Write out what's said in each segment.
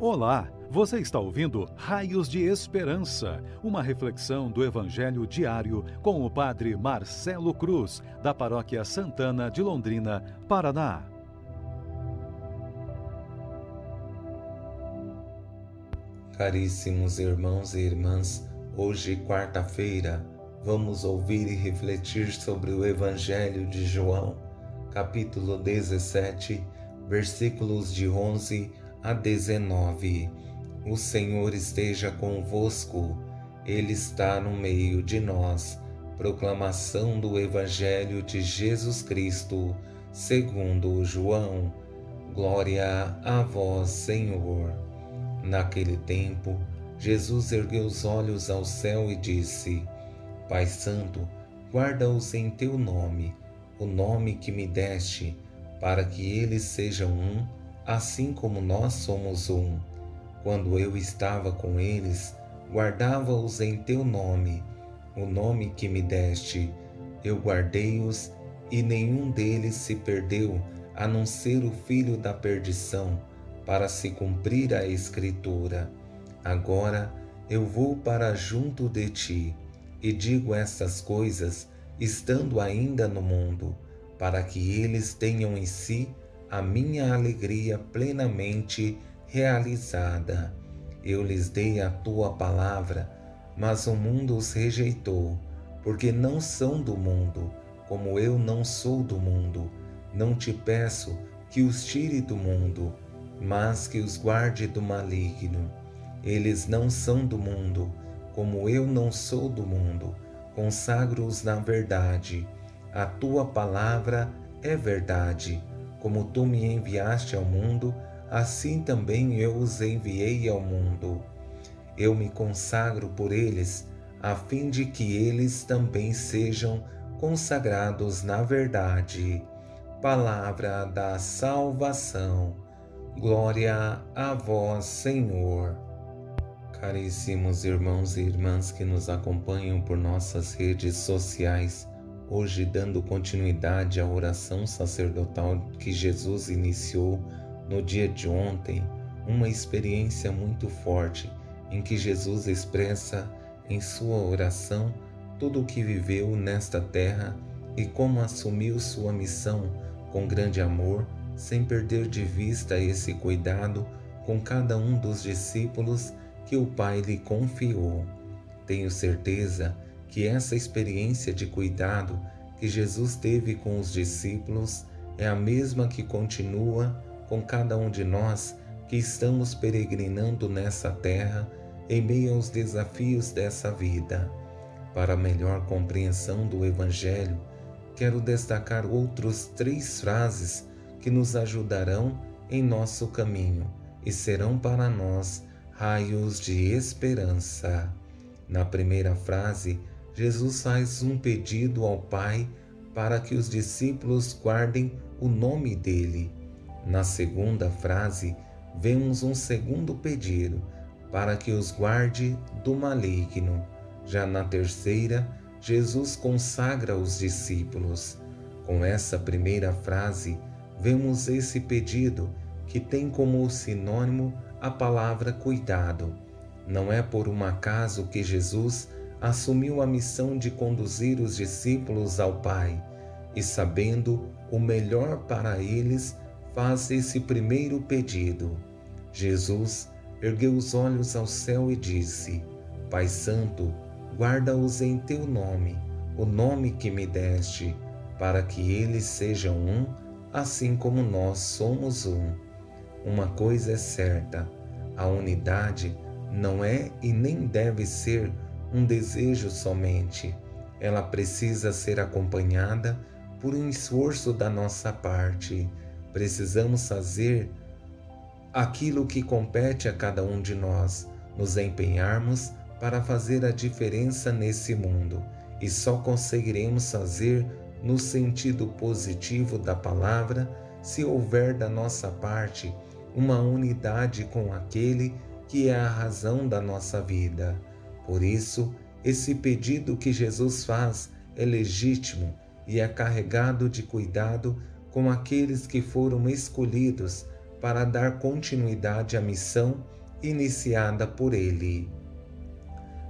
Olá, você está ouvindo Raios de Esperança, uma reflexão do Evangelho diário com o Padre Marcelo Cruz, da Paróquia Santana de Londrina, Paraná. Caríssimos irmãos e irmãs, hoje, quarta-feira, vamos ouvir e refletir sobre o Evangelho de João, capítulo 17, versículos de 11 a 19. O Senhor esteja convosco, Ele está no meio de nós. Proclamação do Evangelho de Jesus Cristo, segundo João. Glória a vós, Senhor. Naquele tempo, Jesus ergueu os olhos ao céu e disse: Pai Santo, guarda-os em teu nome, o nome que me deste, para que eles sejam um assim como nós somos um. Quando eu estava com eles, guardava-os em teu nome, o nome que me deste. Eu guardei-os e nenhum deles se perdeu, a não ser o filho da perdição, para se cumprir a Escritura. Agora eu vou para junto de ti e digo estas coisas, estando ainda no mundo, para que eles tenham em si a minha alegria plenamente realizada. Eu lhes dei a tua palavra, mas o mundo os rejeitou, porque não são do mundo, como eu não sou do mundo. Não te peço que os tire do mundo, mas que os guarde do maligno. Eles não são do mundo, como eu não sou do mundo. Consagro-os na verdade. A tua palavra é verdade. Como tu me enviaste ao mundo, assim também eu os enviei ao mundo. Eu me consagro por eles, a fim de que eles também sejam consagrados na verdade. Palavra da salvação. Glória a vós, Senhor. Caríssimos irmãos e irmãs que nos acompanham por nossas redes sociais, hoje dando continuidade à oração sacerdotal que Jesus iniciou no dia de ontem, uma experiência muito forte em que Jesus expressa em sua oração tudo o que viveu nesta terra e como assumiu sua missão com grande amor, sem perder de vista esse cuidado com cada um dos discípulos que o Pai lhe confiou. Tenho certeza que essa experiência de cuidado que Jesus teve com os discípulos é a mesma que continua com cada um de nós que estamos peregrinando nessa terra em meio aos desafios dessa vida. Para melhor compreensão do Evangelho, quero destacar outros três frases que nos ajudarão em nosso caminho e serão para nós raios de esperança. Na primeira frase, Jesus faz um pedido ao Pai para que os discípulos guardem o nome dele. Na segunda frase, vemos um segundo pedido para que os guarde do maligno. Já na terceira, Jesus consagra os discípulos. Com essa primeira frase, vemos esse pedido que tem como sinônimo a palavra cuidado. Não é por um acaso que Jesus assumiu a missão de conduzir os discípulos ao Pai e, sabendo o melhor para eles, faz esse primeiro pedido. Jesus ergueu os olhos ao céu e disse: Pai Santo, guarda-os em teu nome, o nome que me deste, para que eles sejam um, assim como nós somos um. Uma coisa é certa: a unidade não é e nem deve ser um desejo somente. Ela precisa ser acompanhada por um esforço da nossa parte. Precisamos fazer aquilo que compete a cada um de nós, nos empenharmos para fazer a diferença nesse mundo. E só conseguiremos fazer no sentido positivo da palavra se houver da nossa parte uma unidade com aquele que é a razão da nossa vida. Por isso, esse pedido que Jesus faz é legítimo e é carregado de cuidado com aqueles que foram escolhidos para dar continuidade à missão iniciada por ele.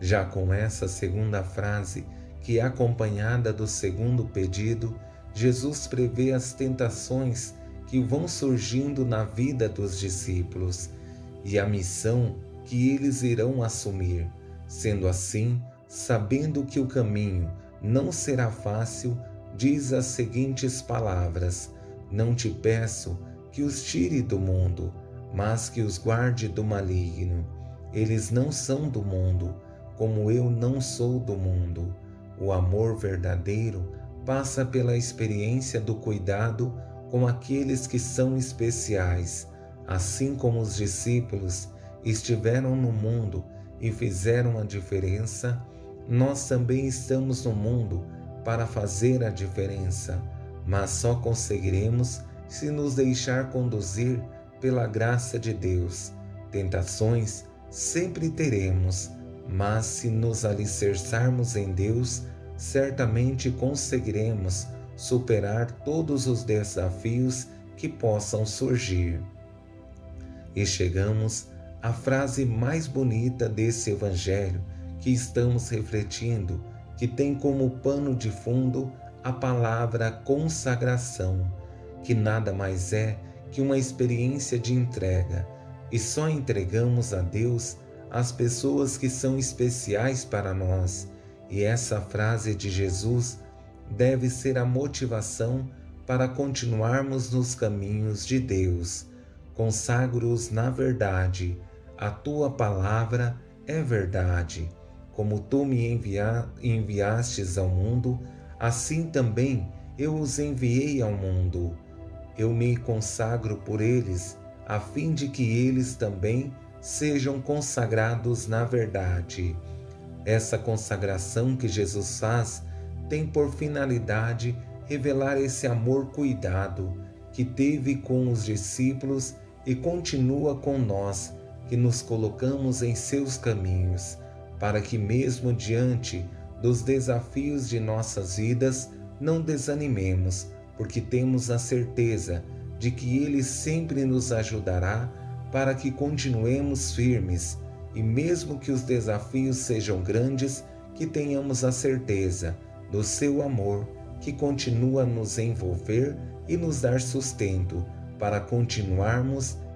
Já com essa segunda frase, que é acompanhada do segundo pedido, Jesus prevê as tentações que vão surgindo na vida dos discípulos e a missão que eles irão assumir. Sendo assim, sabendo que o caminho não será fácil, diz as seguintes palavras: Não te peço que os tire do mundo, mas que os guarde do maligno. Eles não são do mundo, como eu não sou do mundo. O amor verdadeiro passa pela experiência do cuidado com aqueles que são especiais, assim como os discípulos estiveram no mundo e fizeram a diferença, nós também estamos no mundo para fazer a diferença, mas só conseguiremos se nos deixar conduzir pela graça de Deus. Tentações sempre teremos, mas se nos alicerçarmos em Deus, certamente conseguiremos superar todos os desafios que possam surgir. E chegamos à frase mais bonita desse Evangelho que estamos refletindo, que tem como pano de fundo a palavra consagração, que nada mais é que uma experiência de entrega, e só entregamos a Deus as pessoas que são especiais para nós. E essa frase de Jesus deve ser a motivação para continuarmos nos caminhos de Deus. Consagro-os na verdade. A tua palavra é verdade. Como tu me envia enviastes ao mundo, assim também eu os enviei ao mundo. Eu me consagro por eles, a fim de que eles também sejam consagrados na verdade. Essa consagração que Jesus faz tem por finalidade revelar esse amor cuidado que teve com os discípulos e continua com nós, que nos colocamos em seus caminhos, para que, mesmo diante dos desafios de nossas vidas, não desanimemos, porque temos a certeza de que Ele sempre nos ajudará para que continuemos firmes e, mesmo que os desafios sejam grandes, que tenhamos a certeza do seu amor que continua a nos envolver e nos dar sustento para continuarmos